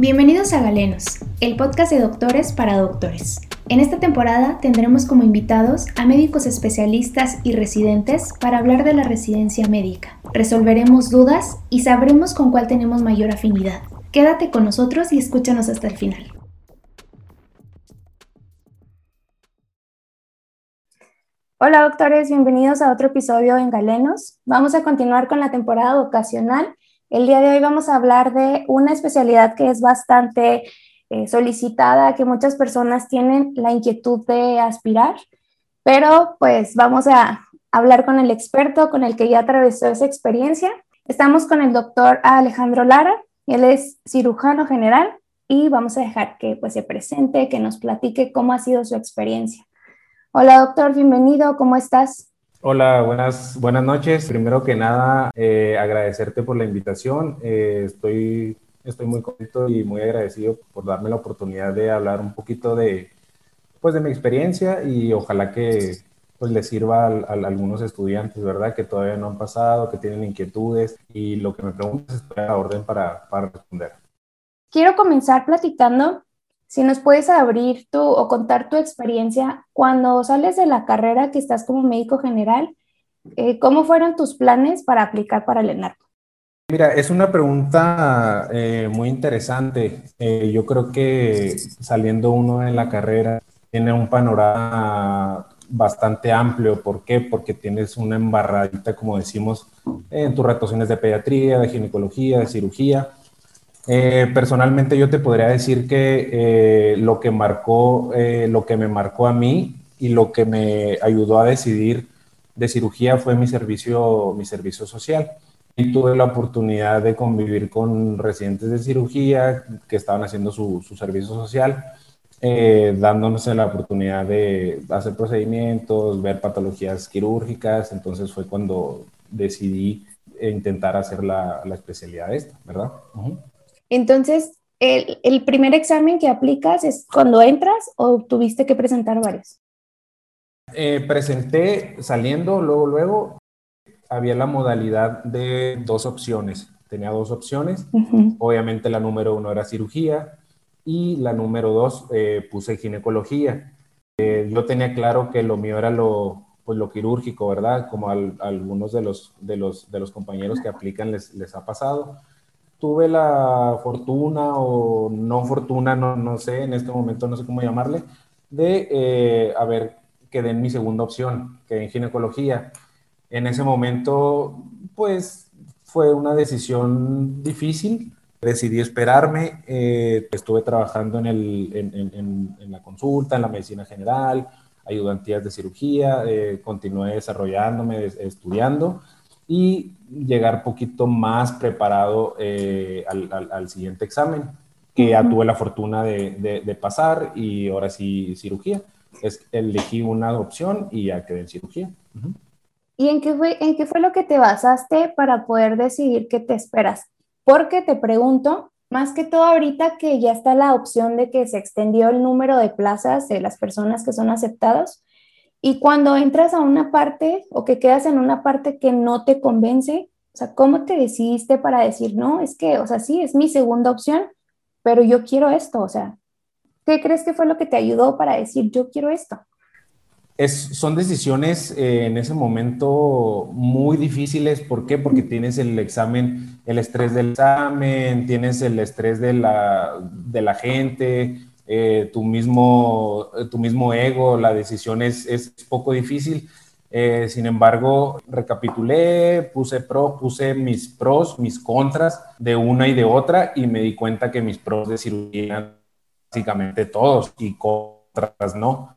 Bienvenidos a Galenos, el podcast de doctores para doctores. En esta temporada tendremos como invitados a médicos especialistas y residentes para hablar de la residencia médica. Resolveremos dudas y sabremos con cuál tenemos mayor afinidad. Quédate con nosotros y escúchanos hasta el final. Hola doctores, bienvenidos a otro episodio en Galenos. Vamos a continuar con la temporada vocacional el día de hoy vamos a hablar de una especialidad que es bastante eh, solicitada, que muchas personas tienen la inquietud de aspirar, pero pues vamos a hablar con el experto, con el que ya atravesó esa experiencia. Estamos con el doctor Alejandro Lara, él es cirujano general y vamos a dejar que pues se presente, que nos platique cómo ha sido su experiencia. Hola doctor, bienvenido, ¿cómo estás? Hola, buenas, buenas noches. Primero que nada, eh, agradecerte por la invitación. Eh, estoy, estoy muy contento y muy agradecido por darme la oportunidad de hablar un poquito de, pues, de mi experiencia y ojalá que pues, les sirva a, algunos estudiantes, ¿verdad? Que todavía no han pasado, que tienen inquietudes y lo que me preguntas estoy a orden para, para responder. Quiero comenzar platicando si nos puedes abrir tú o contar tu experiencia cuando sales de la carrera que estás como médico general, eh, ¿cómo fueron tus planes para aplicar para el ENARCO? Mira, es una pregunta eh, muy interesante. Eh, yo creo que saliendo uno de la carrera tiene un panorama bastante amplio. ¿Por qué? Porque tienes una embarradita, como decimos, en tus rotaciones de pediatría, de ginecología, de cirugía eh, personalmente yo te podría decir que eh, lo que marcó, eh, lo que me marcó a mí y lo que me ayudó a decidir de cirugía fue mi servicio, mi servicio social. Y tuve la oportunidad de convivir con residentes de cirugía que estaban haciendo su, su servicio social, dándonos la oportunidad de hacer procedimientos, ver patologías quirúrgicas. Entonces fue cuando decidí intentar hacer la, la especialidad esta, ¿verdad? Entonces, el, primer examen que aplicas es cuando entras o tuviste que presentar varios? Eh, presenté saliendo, luego, luego, había la modalidad de dos opciones. Tenía dos opciones. Obviamente la número uno era cirugía y la número dos eh, puse ginecología. Eh, yo tenía claro que lo mío era lo, pues, lo quirúrgico, ¿verdad? Como a algunos de los, de, los, de los compañeros que aplican les, les ha pasado tuve la fortuna o no fortuna, no, no sé, en este momento no sé cómo llamarle, de, eh, a ver, quedé en mi segunda opción, que en ginecología. En ese momento, pues fue una decisión difícil. Decidí esperarme, eh, estuve trabajando en, el, en, en, la consulta, en la medicina general, ayudantías de cirugía, eh, continué desarrollándome, estudiando y llegar poquito más preparado eh, al, siguiente examen, que ya tuve la fortuna de, pasar y ahora sí cirugía. Es, elegí una opción y ya quedé en cirugía. ¿Y en qué, fue, en qué fue lo que te basaste para poder decidir qué te esperas? Porque te pregunto, más que todo ahorita que ya está la opción de que se extendió el número de plazas de las personas que son aceptados, y cuando entras a una parte o que quedas en una parte que no te convence, o sea, ¿cómo te decidiste para decir, no, es que, o sea, sí, es mi segunda opción, pero yo quiero esto? O sea, ¿qué crees que fue lo que te ayudó para decir, yo quiero esto? Es, son decisiones eh, en ese momento muy difíciles. ¿Por qué? Porque tienes el examen, el estrés del examen, tienes el estrés de la, de la gente, eh, tu, mismo, tu mismo ego, la decisión es, es poco difícil. Eh, sin embargo, recapitulé, puse, pro, puse mis pros, mis contras de una y de otra y me di cuenta que mis pros de cirugía básicamente todos y contras no.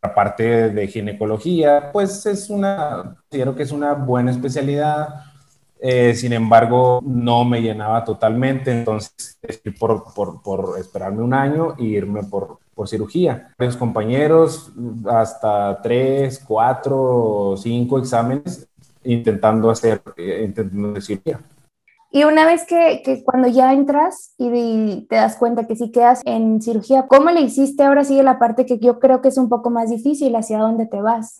Aparte de ginecología, pues es una, considero que es una buena especialidad, eh, sin embargo, no me llenaba totalmente, entonces por, por, por esperarme un año e irme por, por cirugía. Varios compañeros, hasta tres, cuatro, cinco exámenes intentando hacer, eh, intentando cirugía. Y una vez que, que, cuando ya entras y te das cuenta que sí quedas en cirugía, ¿cómo le hiciste? Ahora sigue la parte que yo creo que es un poco más difícil, hacia dónde te vas.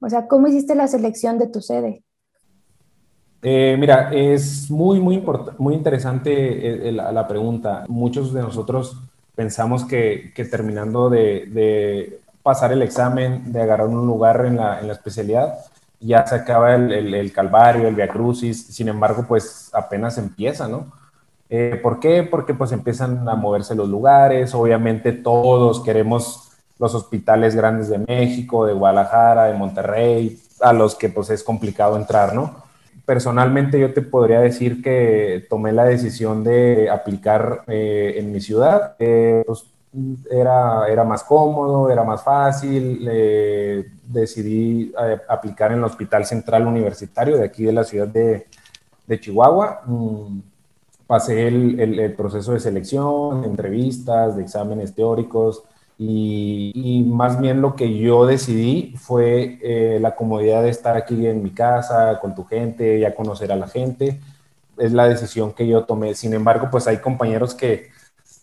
O sea, ¿cómo hiciste la selección de tu sede? Eh, mira, es muy, muy, muy interesante la pregunta. Muchos de nosotros pensamos que, terminando de, pasar el examen, de agarrar un lugar en la, especialidad, ya se acaba el, calvario, el via crucis, sin embargo, pues apenas empieza, ¿no? Eh, ¿Por qué? Porque pues empiezan a moverse los lugares, obviamente todos queremos los hospitales grandes de México, de Guadalajara, de Monterrey, a los que pues es complicado entrar, ¿no? Personalmente yo te podría decir que tomé la decisión de aplicar eh, en mi ciudad. Eh, pues, era, era más cómodo, era más fácil. Eh, decidí aplicar en el Hospital Central Universitario de aquí de la ciudad de, de Chihuahua. Mm, pasé el, el, proceso de selección, entrevistas, de exámenes teóricos, y, más bien lo que yo decidí fue eh, la comodidad de estar aquí en mi casa, con tu gente, ya conocer a la gente. Es la decisión que yo tomé. Sin embargo, pues hay compañeros que,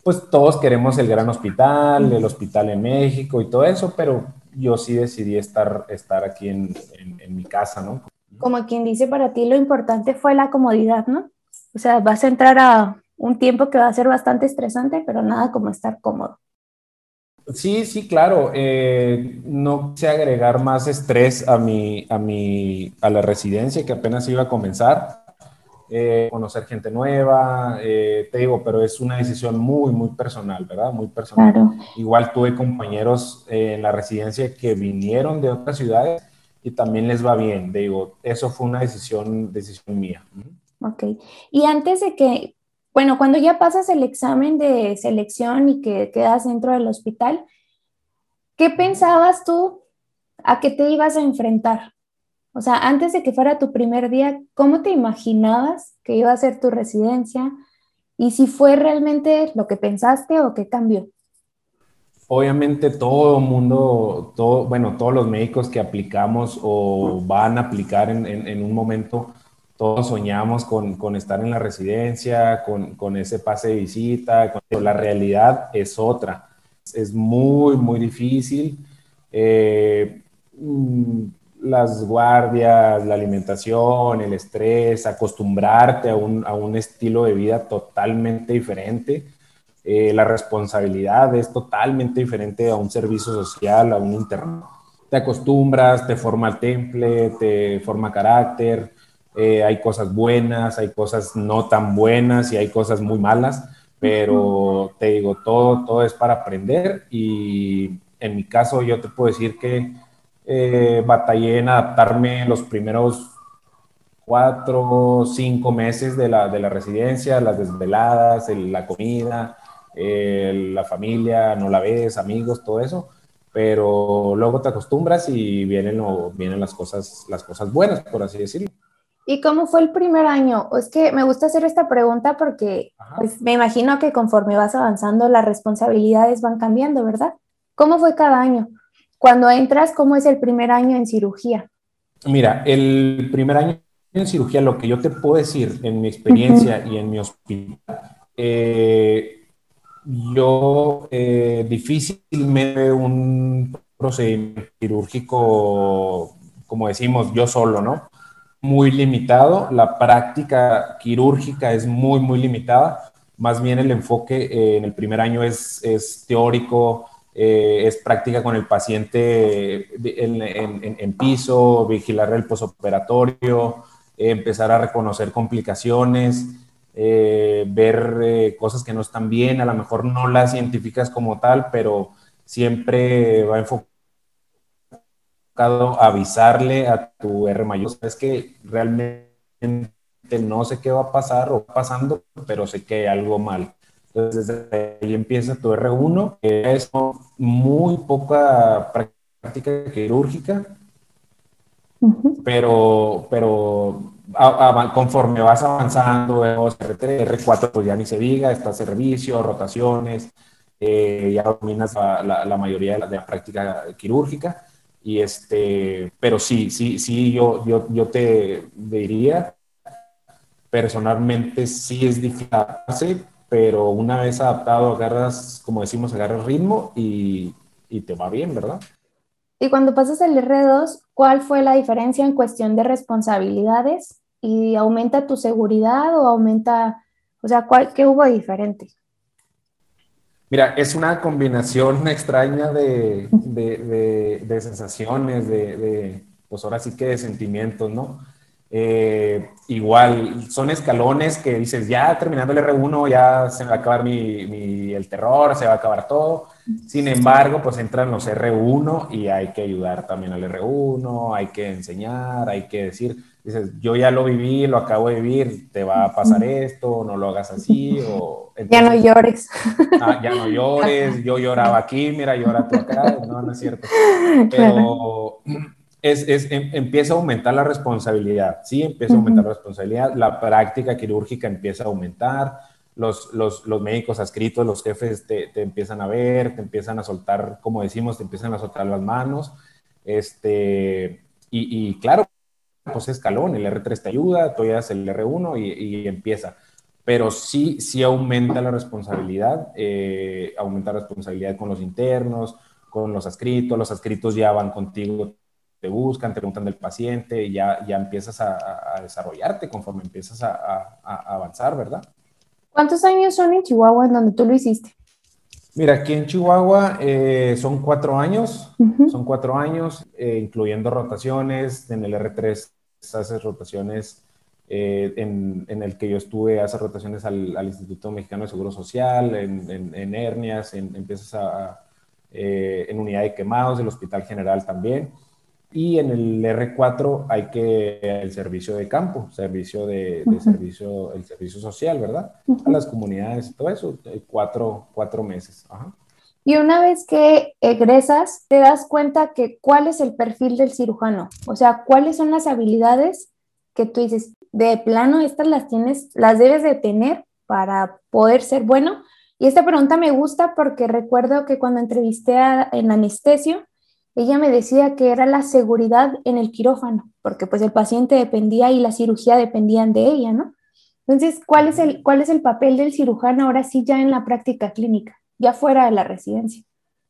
pues todos queremos el gran hospital, el hospital en México y todo eso, pero yo sí decidí estar, estar aquí en, en mi casa, ¿no? Como quien dice, para ti lo importante fue la comodidad, ¿no? O sea, vas a entrar a un tiempo que va a ser bastante estresante, pero nada como estar cómodo. Sí, sí, claro. Eh, no quise agregar más estrés a mi, a mi, a la residencia que apenas iba a comenzar. Eh, conocer gente nueva, eh, te digo, pero es una decisión muy, muy personal, ¿verdad? Muy personal. Igual tuve compañeros en la residencia que vinieron de otras ciudades y también les va bien. Digo, eso fue una decisión, decisión mía. Ok. Y antes de que bueno, cuando ya pasas el examen de selección y que quedas dentro del hospital, ¿qué pensabas tú a qué te ibas a enfrentar? O sea, antes de que fuera tu primer día, ¿cómo te imaginabas que iba a ser tu residencia? Y si fue realmente lo que pensaste o qué cambió. Obviamente todo mundo, todo, bueno, todos los médicos que aplicamos o van a aplicar en un momento, todos soñamos con, con, estar en la residencia, con, con, ese pase de visita, pero la realidad es otra. Es muy, muy difícil. Eh, mm, las guardias, la alimentación, el estrés, acostumbrarte a un, a un estilo de vida totalmente diferente. Eh, la responsabilidad es totalmente diferente a un servicio social, a un interno. Te acostumbras, te forma el temple, te forma carácter, eh, hay cosas buenas, hay cosas no tan buenas y hay cosas muy malas, pero te digo, todo, todo es para aprender y en mi caso yo te puedo decir que eh, batallé en adaptarme los primeros cuatro, cinco meses de la, de la residencia, las desveladas, la comida, la familia, no la ves, amigos, todo eso, pero luego te acostumbras y vienen, vienen las, cosas, las cosas buenas, por así decirlo. ¿Y cómo fue el primer año? Es que me gusta hacer esta pregunta porque pues, me imagino que conforme vas avanzando las responsabilidades van cambiando, ¿verdad? ¿Cómo fue cada año? Cuando entras, ¿cómo es el primer año en cirugía? Mira, el primer año en cirugía, lo que yo te puedo decir en mi experiencia y en mi hospital, eh, yo eh, difícilmente un procedimiento quirúrgico, como decimos, yo solo, ¿no? Muy limitado, la práctica quirúrgica es muy, muy limitada, más bien el enfoque eh, en el primer año es, es teórico, eh, es práctica con el paciente en, piso, vigilar el posoperatorio, empezar a reconocer complicaciones, eh, ver cosas que no están bien, a lo mejor no las científicas como tal, pero siempre va enfocado avisarle a tu R mayor, es que realmente no sé qué va a pasar o pasando, pero sé que hay algo mal. Entonces, desde ahí empieza tu R1, que es muy poca práctica quirúrgica, pero, pero conforme vas avanzando, R3, R4, pues ya ni se diga, está servicio, rotaciones, eh, ya dominas la, mayoría de la, de la práctica quirúrgica y este, pero sí, sí, sí, yo, yo, yo te diría, personalmente sí es difícil pero una vez adaptado agarras, como decimos, agarras ritmo y, y te va bien, ¿verdad? Y cuando pasas el R2, ¿cuál fue la diferencia en cuestión de responsabilidades y aumenta tu seguridad o aumenta, o sea, ¿cuál, ¿qué hubo diferente? Mira, es una combinación extraña de, de, sensaciones, de, pues ahora sí que de sentimientos, ¿no? Eh, igual, son escalones que dices, ya terminando el R1, ya se va a acabar mi, el terror, se va a acabar todo. Sin embargo, pues entran los R1 y hay que ayudar también al R1, hay que enseñar, hay que decir, dices, yo ya lo viví, lo acabo de vivir, te va a pasar esto, no lo hagas así, o... ya no llores. Ah, ya no llores, yo lloraba aquí, mira, llora tú acá, no, no es cierto. Pero es, es, em, empieza a aumentar la responsabilidad, sí, empieza a aumentar la responsabilidad, la práctica quirúrgica empieza a aumentar, los, los, los médicos adscritos, los jefes te, te, empiezan a ver, te empiezan a soltar, como decimos, te empiezan a soltar las manos, este, y, y claro, pues escalón, el R3 te ayuda, tú ya haces el R1 y, empieza. Pero sí, sí aumenta la responsabilidad, eh, aumenta la responsabilidad con los internos, con los adscritos, los adscritos ya van contigo, te buscan, te preguntan del paciente, y ya, ya empiezas a, desarrollarte conforme empiezas a, avanzar, ¿verdad? ¿Cuántos años son en Chihuahua en donde tú lo hiciste? Mira, aquí en Chihuahua eh, son cuatro años, son cuatro años, eh, incluyendo rotaciones. En el R3 haces rotaciones, eh, en, en, el que yo estuve, haces rotaciones al, al, Instituto Mexicano de Seguro Social, en, en, hernias, empiezas a, en unidad de quemados del Hospital General también. Y en el R4 hay que el servicio de campo, servicio de, servicio, el servicio social, ¿verdad? A las comunidades, todo eso, eh, cuatro, cuatro meses. Y una vez que egresas, te das cuenta que cuál es el perfil del cirujano, o sea, cuáles son las habilidades que tú dices, de plano, estas las tienes, las debes de tener para poder ser bueno. Y esta pregunta me gusta porque recuerdo que cuando entrevisté a, en anestesio, ella me decía que era la seguridad en el quirófano, porque pues el paciente dependía y la cirugía dependían de ella, ¿no? Entonces, ¿cuál es el, cuál es el papel del cirujano ahora sí ya en la práctica clínica, ya fuera de la residencia?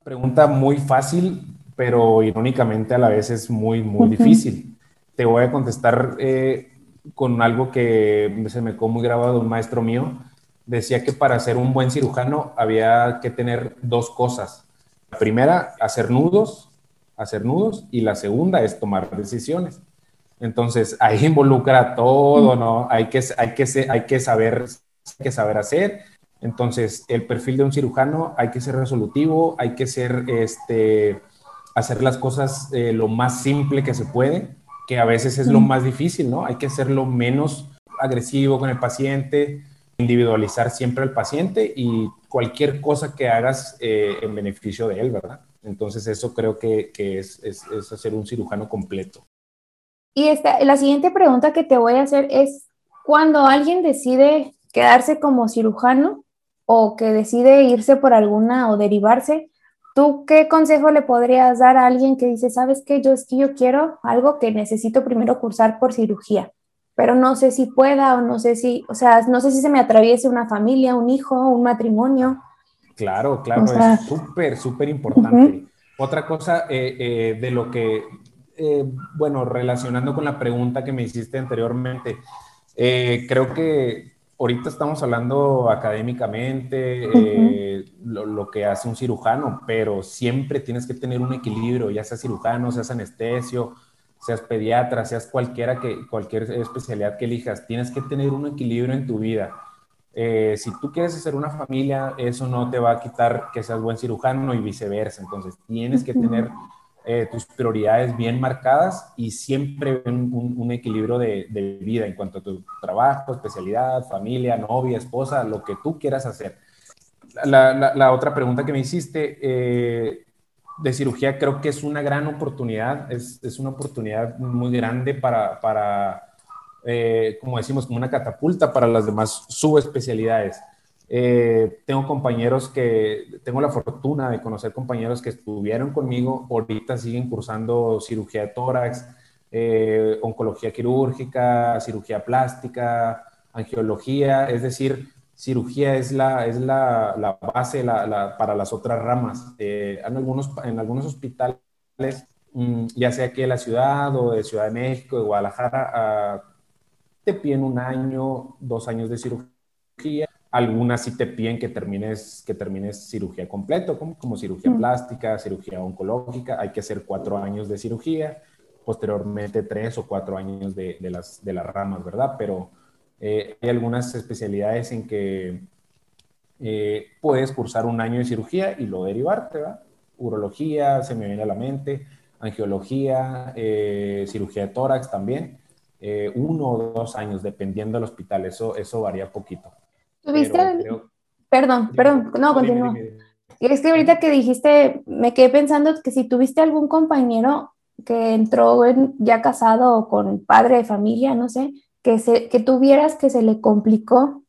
Pregunta muy fácil, pero irónicamente a la vez es muy, muy difícil. Te voy a contestar eh, con algo que se me quedó muy grabado de un maestro mío. Decía que para ser un buen cirujano había que tener dos cosas. La primera, hacer nudos hacer nudos y la segunda es tomar decisiones. Entonces, ahí involucra todo, ¿no? Hay que, hay que, hay que, saber, hay que saber hacer. Entonces, el perfil de un cirujano hay que ser resolutivo, hay que ser, este, hacer las cosas eh, lo más simple que se puede, que a veces es lo más difícil, ¿no? Hay que ser lo menos agresivo con el paciente, individualizar siempre al paciente y cualquier cosa que hagas eh, en beneficio de él, ¿verdad? Entonces eso creo que, es, hacer un cirujano completo. Y la siguiente pregunta que te voy a hacer es, cuando alguien decide quedarse como cirujano o que decide irse por alguna o derivarse, ¿tú qué consejo le podrías dar a alguien que dice, sabes que yo es que yo quiero algo que necesito primero cursar por cirugía, pero no sé si pueda o no sé si, o sea, no sé si se me atraviese una familia, un hijo, un matrimonio? Claro, claro, es súper, súper importante. Otra cosa eh, eh, de lo que, eh, bueno, relacionando con la pregunta que me hiciste anteriormente, creo que ahorita estamos hablando académicamente, lo, lo, que hace un cirujano, pero siempre tienes que tener un equilibrio, ya seas cirujano, seas anestesio, seas pediatra, seas cualquiera que, cualquier especialidad que elijas, tienes que tener un equilibrio en tu vida eh, si tú quieres hacer una familia, eso no te va a quitar que seas buen cirujano y viceversa. Entonces, tienes que tener eh, tus prioridades bien marcadas y siempre un, un, equilibrio de, de, vida en cuanto a tu trabajo, especialidad, familia, novia, esposa, lo que tú quieras hacer. La, la, otra pregunta que me hiciste eh, de cirugía creo que es una gran oportunidad, es, es una oportunidad muy grande para, para eh, como decimos, como una catapulta para las demás subespecialidades. Eh, tengo compañeros que, tengo la fortuna de conocer compañeros que estuvieron conmigo, ahorita siguen cursando cirugía de tórax, eh, oncología quirúrgica, cirugía plástica, angiología, es decir, cirugía es la, es la, la base para las otras ramas. en, algunos, en algunos hospitales, mm, ya sea aquí en la ciudad o de Ciudad de México, de Guadalajara, te piden un año, dos años de cirugía. Algunas sí te piden que termines, que termines cirugía completo, como, como cirugía mm. plástica, cirugía oncológica. Hay que hacer cuatro años de cirugía, posteriormente tres o cuatro años de, de las, de las ramas, ¿verdad? Pero eh, hay algunas especialidades en que eh, puedes cursar un año de cirugía y luego derivarte, ¿verdad? Urología, se me viene a la mente, angiología, eh, cirugía de tórax también, uno o dos años, dependiendo del hospital, eso, eso varía poquito. ¿Tuviste? Perdón, perdón, no, continúa. Es que ahorita que dijiste, me quedé pensando que si tuviste algún compañero que entró ya casado con padre de familia, no sé, que, se, que tuvieras que se le complicó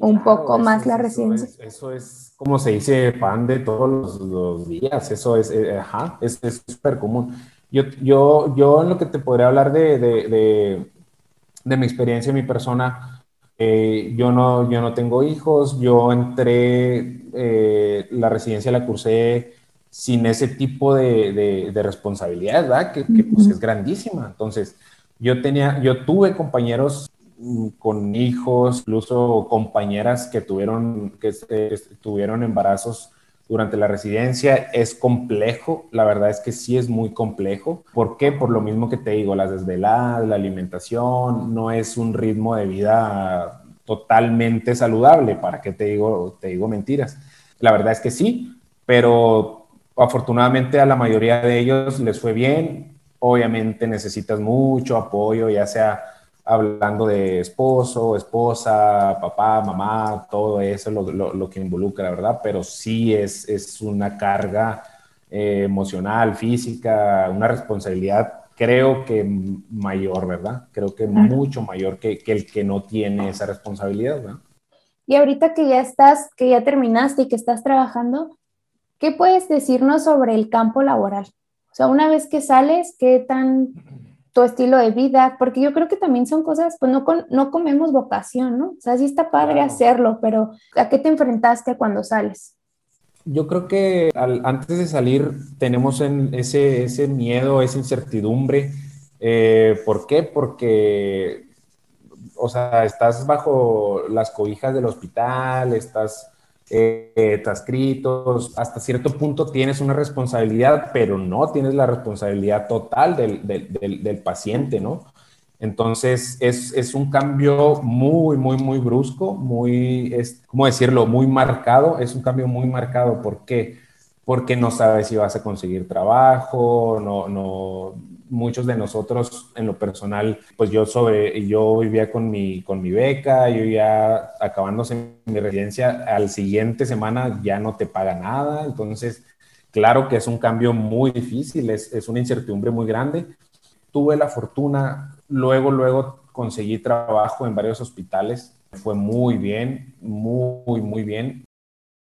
un poco más la residencia. Eso es, como se dice, pan de todos los, días, eso es, eh, ajá, es súper común. Yo, yo, yo en lo que te podría hablar de, de, de, mi experiencia, mi persona, eh, yo, no, yo no tengo hijos, yo entré, eh, la residencia la cursé sin ese tipo de, de responsabilidad, ¿verdad? Que, que pues es grandísima. Entonces, yo tenía, yo tuve compañeros mm, con hijos, incluso compañeras que tuvieron, que, tuvieron embarazos durante la residencia. Es complejo, la verdad es que sí es muy complejo. ¿Por qué? Por lo mismo que te digo, las desveladas, la alimentación, no es un ritmo de vida totalmente saludable. ¿Para qué te digo, te digo mentiras? La verdad es que sí, pero afortunadamente a la mayoría de ellos les fue bien obviamente necesitas mucho apoyo, ya sea hablando de esposo, esposa, papá, mamá, todo eso lo, lo, que involucra, ¿verdad? Pero sí es, es una carga eh, emocional, física, una responsabilidad, creo que mayor, ¿verdad? Creo que mucho mayor que, que, el que no tiene esa responsabilidad, ¿verdad? Y ahorita que ya estás, que ya terminaste y que estás trabajando, ¿qué puedes decirnos sobre el campo laboral? O sea, una vez que sales, ¿qué tan tu estilo de vida? Porque yo creo que también son cosas, pues no, no comemos vocación, ¿no? O sea, sí está padre hacerlo, pero ¿a qué te enfrentaste cuando sales? Yo creo que antes de salir tenemos en ese, ese miedo, esa incertidumbre. Eh, ¿Por qué? Porque, o sea, estás bajo las cobijas del hospital, estás eh, transcritos, hasta cierto punto tienes una responsabilidad, pero no tienes la responsabilidad total del, del, del, paciente, ¿no? Entonces es, es, un cambio muy, muy, muy brusco, muy, es, ¿cómo decirlo? Muy marcado, es un cambio muy marcado. ¿Por qué? Porque no sabes si vas a conseguir trabajo, no, no, muchos de nosotros en lo personal, pues yo sobre, yo vivía con mi, con mi beca, yo ya acabándose mi residencia, al siguiente semana ya no te paga nada, entonces claro que es un cambio muy difícil, es, es una incertidumbre muy grande. Tuve la fortuna, luego, luego conseguí trabajo en varios hospitales, fue muy bien, muy, muy bien.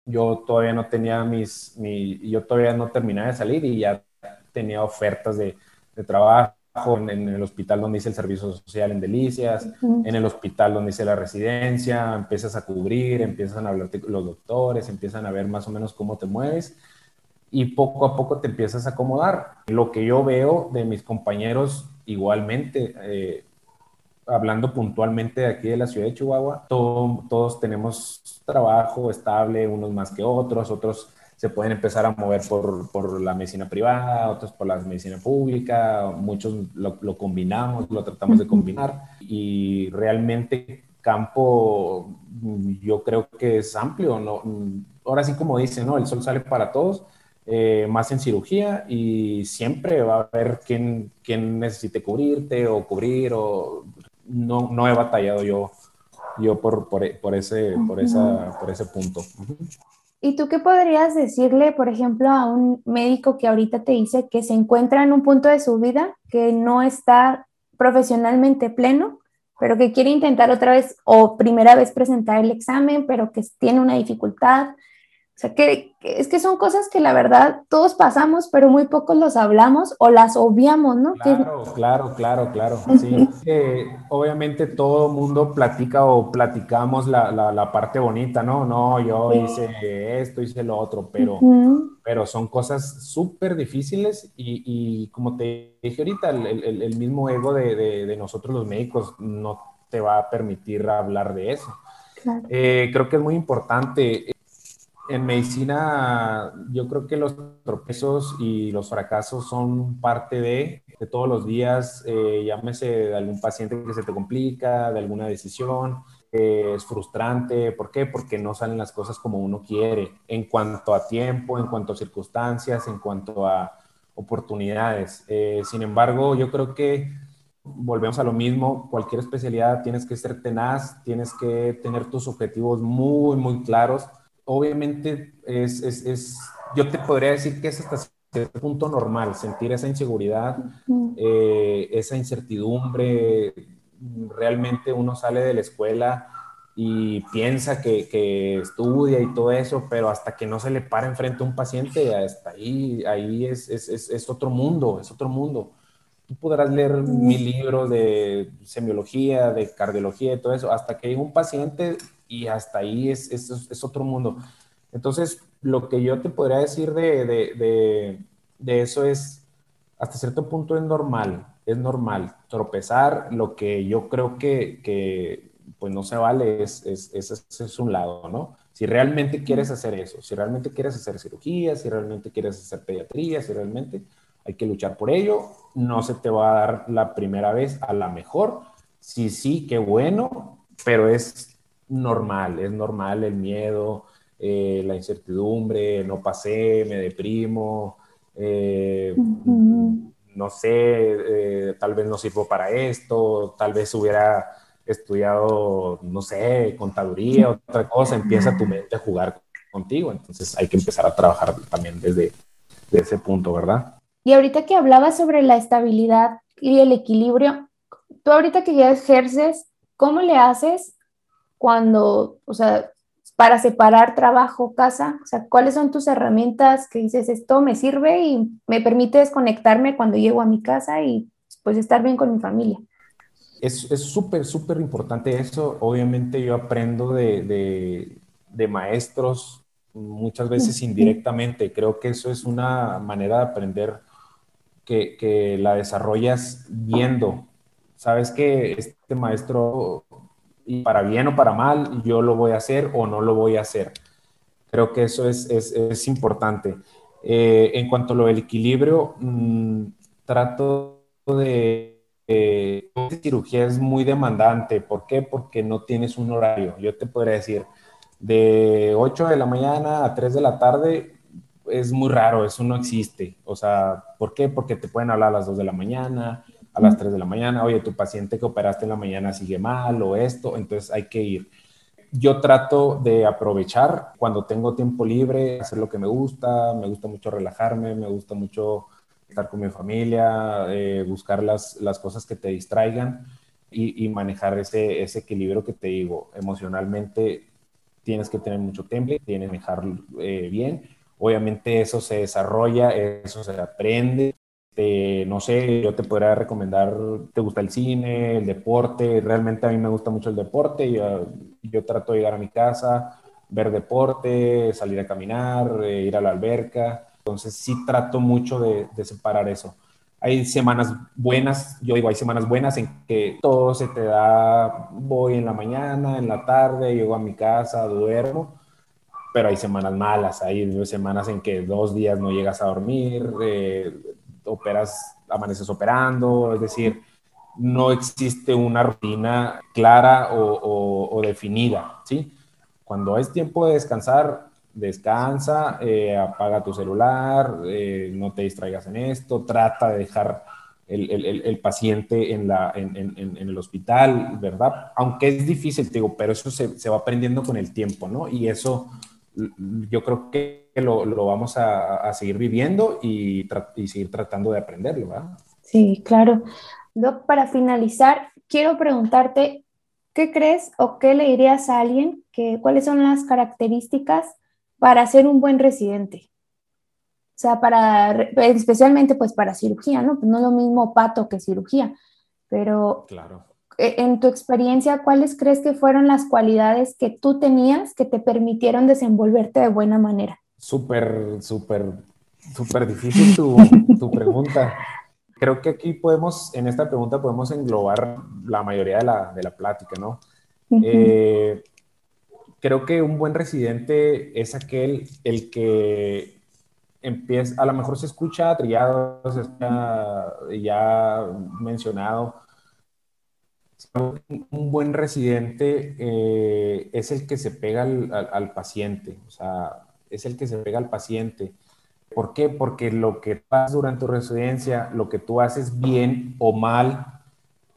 Yo todavía no tenía mis, mi, yo todavía no terminaba de salir y ya tenía ofertas de, de trabajo, en, el hospital donde hice el servicio social en Delicias, en el hospital donde hice la residencia, empiezas a cubrir, empiezan a hablarte los doctores, empiezan a ver más o menos cómo te mueves y poco a poco te empiezas a acomodar. Lo que yo veo de mis compañeros igualmente, eh, hablando puntualmente de aquí de la ciudad de Chihuahua, todos tenemos trabajo estable, unos más que otros, otros se pueden empezar a mover por, por la medicina privada, otros por la medicina pública, muchos lo, lo combinamos, lo tratamos de combinar y realmente campo yo creo que es amplio, ¿no? ahora sí como dice, ¿no? el sol sale para todos, eh, más en cirugía y siempre va a haber quien, quien necesite cubrirte o cubrir o no, no he batallado yo, yo por, por, por ese, por, esa, por ese punto. ¿Y tú qué podrías decirle, por ejemplo, a un médico que ahorita te dice que se encuentra en un punto de su vida que no está profesionalmente pleno, pero que quiere intentar otra vez o primera vez presentar el examen, pero que tiene una dificultad? O sea, que, es que son cosas que la verdad todos pasamos, pero muy pocos los hablamos o las obviamos, ¿no? Claro, claro, claro, claro. Sí, obviamente todo mundo platica o platicamos la, la, parte bonita, ¿no? No, yo hice esto, hice lo otro, pero, pero son cosas súper difíciles y, y, como te dije ahorita, el, el, el mismo ego de, de, de nosotros los médicos no te va a permitir hablar de eso. Eh, creo que es muy importante. En medicina, yo creo que los tropiezos y los fracasos son parte de, todos los días, eh, llámese de algún paciente que se te complica, de alguna decisión, eh, es frustrante. ¿Por qué? Porque no salen las cosas como uno quiere, en cuanto a tiempo, en cuanto a circunstancias, en cuanto a oportunidades. sin embargo, yo creo que volvemos a lo mismo, cualquier especialidad tienes que ser tenaz, tienes que tener tus objetivos muy, muy claros. Obviamente es, es, es yo te podría decir que es hasta cierto punto normal sentir esa inseguridad, eh, esa incertidumbre. Realmente uno sale de la escuela y piensa que, que, estudia y todo eso, pero hasta que no se le para enfrente a un paciente, hasta ahí, ahí es, es, es otro mundo, es otro mundo. Tú podrás leer mi libro de semiología, de cardiología y todo eso, hasta que hay un paciente y hasta ahí es, es, es otro mundo. Entonces, lo que yo te podría decir de, de, de, eso es, hasta cierto punto es normal, es normal tropezar, lo que yo creo que, que pues no se vale es, es, es, es un lado, ¿no? Si realmente quieres hacer eso, si realmente quieres hacer cirugía, si realmente quieres hacer pediatría, si realmente hay que luchar por ello, no se te va a dar la primera vez a la mejor, sí, sí, qué bueno, pero es normal, es normal el miedo, eh, la incertidumbre, no pasé, me deprimo, eh, no sé, eh, tal vez no sirvo para esto, tal vez hubiera estudiado, no sé, contaduría, otra cosa, empieza tu mente a jugar contigo, entonces hay que empezar a trabajar también desde, desde ese punto, ¿verdad? Y ahorita que hablabas sobre la estabilidad y el equilibrio, tú ahorita que ya ejerces, ¿cómo le haces cuando, o sea, para separar trabajo, casa? O sea, ¿cuáles son tus herramientas que dices, esto me sirve y me permite desconectarme cuando llego a mi casa y pues estar bien con mi familia? Es súper, súper importante eso. Obviamente yo aprendo de, de, de maestros muchas veces indirectamente. Creo que eso es una manera de aprender que, la desarrollas viendo. Sabes que este maestro, y para bien o para mal, yo lo voy a hacer o no lo voy a hacer. Creo que eso es, es, es importante. Eh, en cuanto a lo del equilibrio, mm, trato de... Eh, cirugía es muy demandante. ¿Por qué? Porque no tienes un horario. Yo te podría decir, de 8 de la mañana a 3 de la tarde es muy raro, eso no existe. O sea, ¿por qué? Porque te pueden hablar a las 2 de la mañana, a las 3 de la mañana, oye, tu paciente que operaste en la mañana sigue mal o esto, entonces hay que ir. Yo trato de aprovechar cuando tengo tiempo libre, hacer lo que me gusta, me gusta mucho relajarme, me gusta mucho estar con mi familia, eh, buscar las, las, cosas que te distraigan y, manejar ese, ese, equilibrio que te digo. Emocionalmente tienes que tener mucho temple, tienes que dejar eh, bien Obviamente eso se desarrolla, eso se aprende. No sé, yo te podría recomendar, ¿te gusta el cine, el deporte? Realmente a mí me gusta mucho el deporte. Yo, yo trato de llegar a mi casa, ver deporte, salir a caminar, eh, ir a la alberca. Entonces sí trato mucho de, de separar eso hay semanas buenas, yo digo, hay semanas buenas en que todo se te da, voy en la mañana, en la tarde, llego a mi casa, duermo, pero hay semanas malas, hay semanas en que dos días no llegas a dormir, eh, operas, amaneces operando, es decir, no existe una rutina clara o, definida, ¿sí? Cuando es tiempo de descansar, descansa, eh, apaga tu celular, eh, no te distraigas en esto, trata de dejar el, paciente en, el hospital, ¿verdad? Aunque es difícil, digo, pero eso se va aprendiendo con el tiempo, ¿no? Y eso yo creo que lo, lo vamos a, a, seguir viviendo y, y, seguir tratando de aprenderlo, ¿verdad? Sí, claro. Doc, para finalizar, quiero preguntarte, ¿qué crees o qué le dirías a alguien que cuáles son las características para ser un buen residente? O sea, para, especialmente pues para cirugía, ¿no? Pues no es lo mismo pato que cirugía, pero claro. E, en tu experiencia, ¿cuáles crees que fueron las cualidades que tú tenías que te permitieron desenvolverte de buena manera? Súper, súper, súper difícil tu, tu pregunta. Creo que aquí podemos, en esta pregunta podemos englobar la mayoría de la, de la plática, ¿no? eh, creo que un buen residente es aquel el que empieza, a lo mejor se escucha trillado, se escucha ya mencionado. Un buen residente eh, es el que se pega al, paciente, o sea, es el que se pega al paciente. ¿Por qué? Porque lo que pasa durante tu residencia, lo que tú haces bien o mal,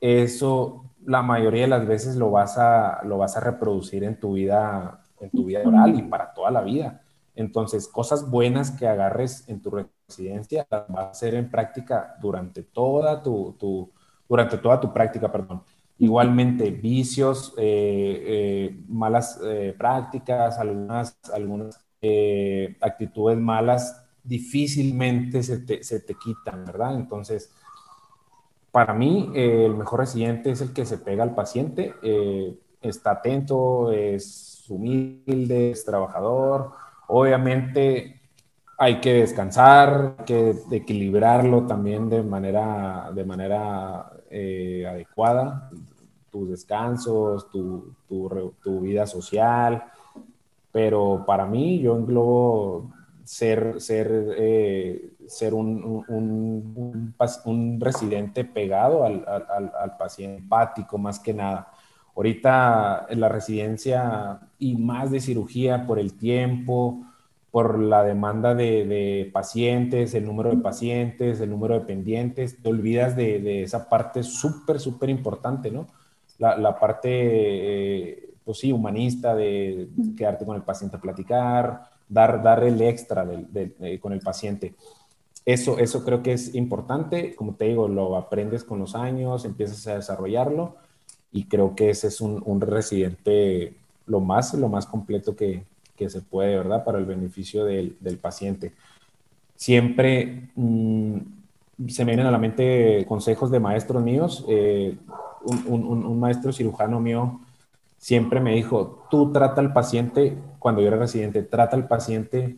eso la mayoría de las veces lo vas a, lo vas a reproducir en tu vida, en tu vida oral y para toda la vida. Entonces, cosas buenas que agarres en tu residencia las vas a hacer en práctica durante toda tu, tu durante toda tu práctica, perdón. Igualmente, vicios, eh, eh, malas eh, prácticas, algunas, algunas actitudes malas difícilmente se te, se te, quitan, ¿verdad? Entonces, para mí, el mejor residente es el que se pega al paciente, está atento, es humilde, es trabajador, Obviamente hay que descansar, hay que equilibrarlo también de manera, de manera eh, adecuada, tus descansos, tu, tu, vida social, pero para mí yo englobo ser, ser, eh, ser un, un, un, residente pegado al, al, al, paciente, empático más que nada. Ahorita en la residencia y más de cirugía por el tiempo, por la demanda de, pacientes, el número de pacientes, el número de pendientes, te olvidas de, esa parte súper, súper importante, ¿no? La, parte, eh, pues sí, humanista de quedarte con el paciente a platicar, dar, dar el extra con el paciente. Eso, eso creo que es importante, como te digo, lo aprendes con los años, empiezas a desarrollarlo y creo que ese es un, residente lo más, lo más completo que, que, se puede, ¿verdad? Para el beneficio del, del paciente. Siempre mm, se me vienen a la mente consejos de maestros míos. Eh, un, un, un, maestro cirujano mío siempre me dijo, tú trata al paciente, cuando yo era residente, trata al paciente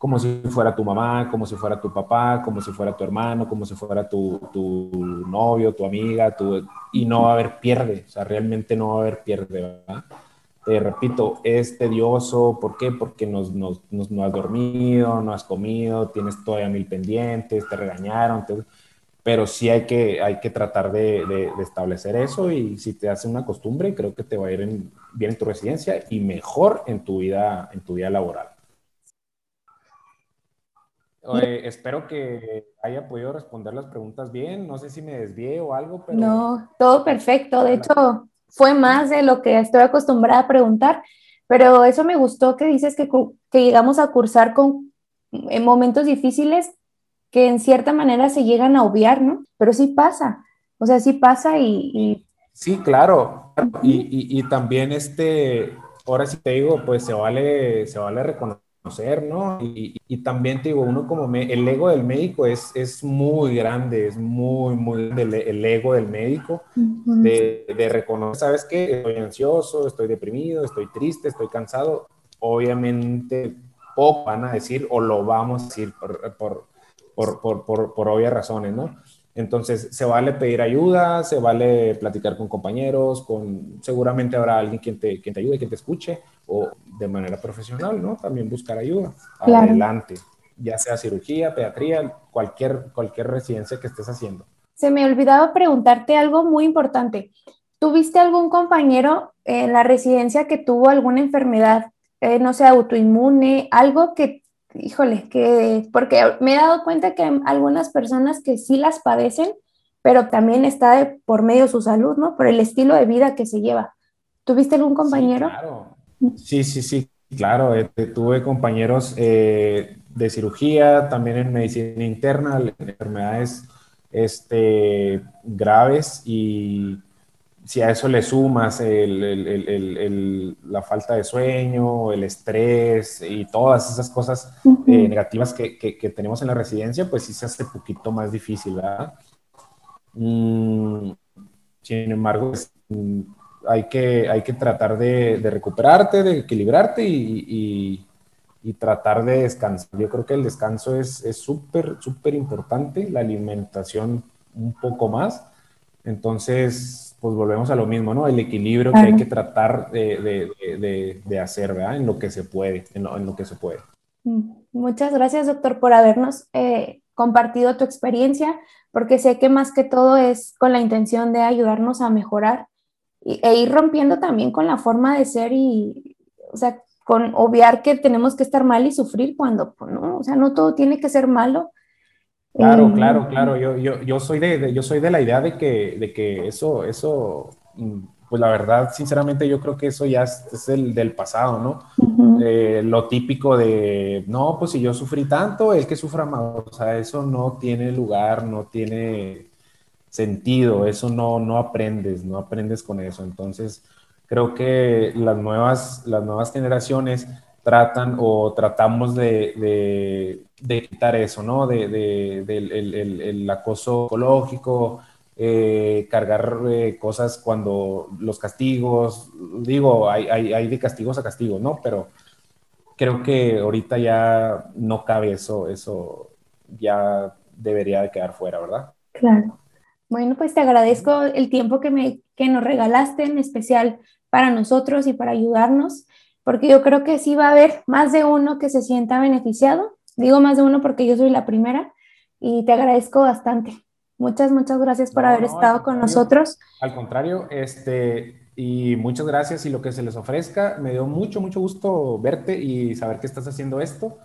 como si fuera tu mamá, como si fuera tu papá, como si fuera tu hermano, como si fuera tu, tu novio, tu amiga, y no va a haber pierde, o sea, realmente no va a haber pierde, ¿verdad? Te repito, es tedioso, ¿por qué? Porque nos, nos, no has dormido, no has comido, tienes todavía mil pendientes, te regañaron, pero sí hay que, hay que tratar de, de, establecer eso y si te hace una costumbre, creo que te va a ir bien en tu residencia y mejor en tu vida, en tu vida laboral espero que haya podido responder las preguntas bien. No sé si me desvié o algo, pero... No, todo perfecto. De hecho, fue más de lo que estoy acostumbrada a preguntar, pero eso me gustó que dices que, que llegamos a cursar con en momentos difíciles que en cierta manera se llegan a obviar, ¿no? Pero sí pasa, o sea, sí pasa y... Sí, claro. Y, y, también este, ahora sí te digo, pues se vale, se vale reconocer conocer, ¿no? Y, también te digo, uno como el ego del médico es, es muy grande, es muy, muy grande el, ego del médico, de, de, reconocer, ¿sabes qué? Estoy ansioso, estoy deprimido, estoy triste, estoy cansado. Obviamente, poco van a decir o lo vamos a decir por, por, por, por, por obvias razones, ¿no? Entonces, se vale pedir ayuda, se vale platicar con compañeros, con seguramente habrá alguien quien te, quien te ayude, quien te escuche, o de manera profesional, ¿no? También buscar ayuda. Adelante, ya sea cirugía, pediatría, cualquier, cualquier residencia que estés haciendo. Se me olvidaba preguntarte algo muy importante. ¿Tuviste algún compañero en la residencia que tuvo alguna enfermedad, eh, no sé, autoinmune, algo que híjole, que porque me he dado cuenta que hay algunas personas que sí las padecen, pero también está por medio su salud, ¿no? Por el estilo de vida que se lleva. ¿Tuviste algún compañero? Sí, claro. Sí, sí, sí, claro. Este, tuve compañeros eh, de cirugía, también en medicina interna, enfermedades este, graves y si a eso le sumas la falta de sueño, el estrés y todas esas cosas eh, negativas que, tenemos en la residencia, pues sí se hace un poquito más difícil, ¿verdad? Mm, sin embargo, pues, mm, hay, que, hay que tratar de, recuperarte, de equilibrarte y, tratar de descansar. Yo creo que el descanso es súper, súper importante, la alimentación un poco más. Entonces, pues volvemos a lo mismo, ¿no? El equilibrio que hay que tratar de, hacer, ¿verdad? En lo que se puede, en lo, que se puede. Mm, muchas gracias, doctor, por habernos eh, compartido tu experiencia, porque sé que más que todo es con la intención de ayudarnos a mejorar e ir rompiendo también con la forma de ser y, o sea, con obviar que tenemos que estar mal y sufrir cuando, pues, no, o sea, no todo tiene que ser malo Claro, claro, claro. Yo, yo, yo, soy de, yo soy de la idea de que, de que eso, eso, mm, pues la verdad, sinceramente, yo creo que eso ya es, el del pasado, ¿no? Eh, lo típico de, no, pues si yo sufrí tanto, el que sufra más, o sea, eso no tiene lugar, no tiene sentido, eso no, no aprendes, no aprendes con eso. Entonces, creo que las nuevas, las nuevas generaciones tratan o tratamos de, quitar eso, ¿no? De, del el, acoso psicológico, eh, cargar eh, cosas cuando los castigos, digo, hay, hay, de castigos a castigos, ¿no? Pero creo que ahorita ya no cabe eso, eso ya debería de quedar fuera, ¿verdad? Claro. Bueno, pues te agradezco el tiempo que, me, que nos regalaste, en especial para nosotros y para ayudarnos porque yo creo que sí va a haber más de uno que se sienta beneficiado. Digo más de uno porque yo soy la primera y te agradezco bastante. Muchas, muchas gracias por haber estado con nosotros. Al contrario, este, y muchas gracias y lo que se les ofrezca. Me dio mucho, mucho gusto verte y saber que estás haciendo esto.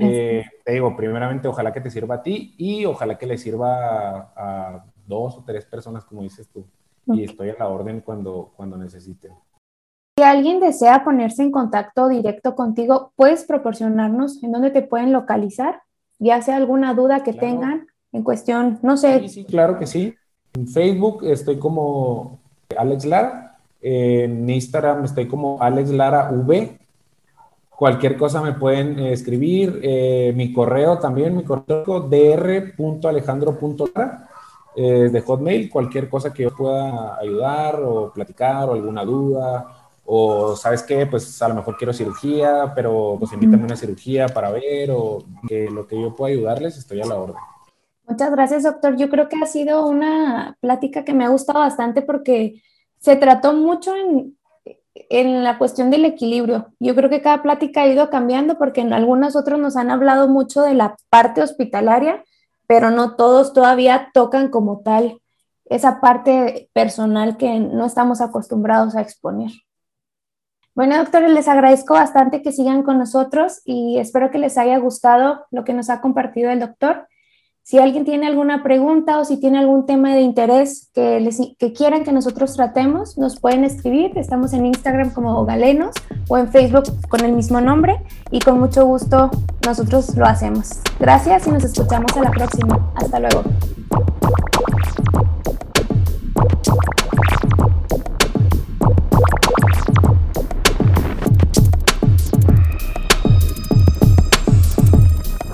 Eh, te digo, primeramente, ojalá que te sirva a ti y ojalá que le sirva a, dos o tres personas, como dices tú. Y estoy a la orden cuando, cuando necesiten. Si alguien desea ponerse en contacto directo contigo, ¿puedes proporcionarnos en dónde te pueden localizar? Ya sea alguna duda que tengan en cuestión, no sé. Sí, sí, claro que sí. En Facebook estoy como Alex Lara. En Instagram estoy como Alex Lara V. Cualquier cosa me pueden eh, escribir. Eh, mi correo también, mi correo dr.alejandro.lara eh, de Hotmail. Cualquier cosa que yo pueda ayudar o platicar o alguna duda o sabes qué, pues a lo mejor quiero cirugía, pero pues invítame a una cirugía para ver o que lo que yo pueda ayudarles, estoy a la orden. Muchas gracias, doctor. Yo creo que ha sido una plática que me ha gustado bastante porque se trató mucho en, en la cuestión del equilibrio. Yo creo que cada plática ha ido cambiando porque en algunos otros nos han hablado mucho de la parte hospitalaria, pero no todos todavía tocan como tal esa parte personal que no estamos acostumbrados a exponer. Bueno, doctores, les agradezco bastante que sigan con nosotros y espero que les haya gustado lo que nos ha compartido el doctor. Si alguien tiene alguna pregunta o si tiene algún tema de interés que, quieran que nosotros tratemos, nos pueden escribir. Estamos en Instagram como Galenos o en Facebook con el mismo nombre y con mucho gusto nosotros lo hacemos. Gracias y nos escuchamos a la próxima. Hasta luego.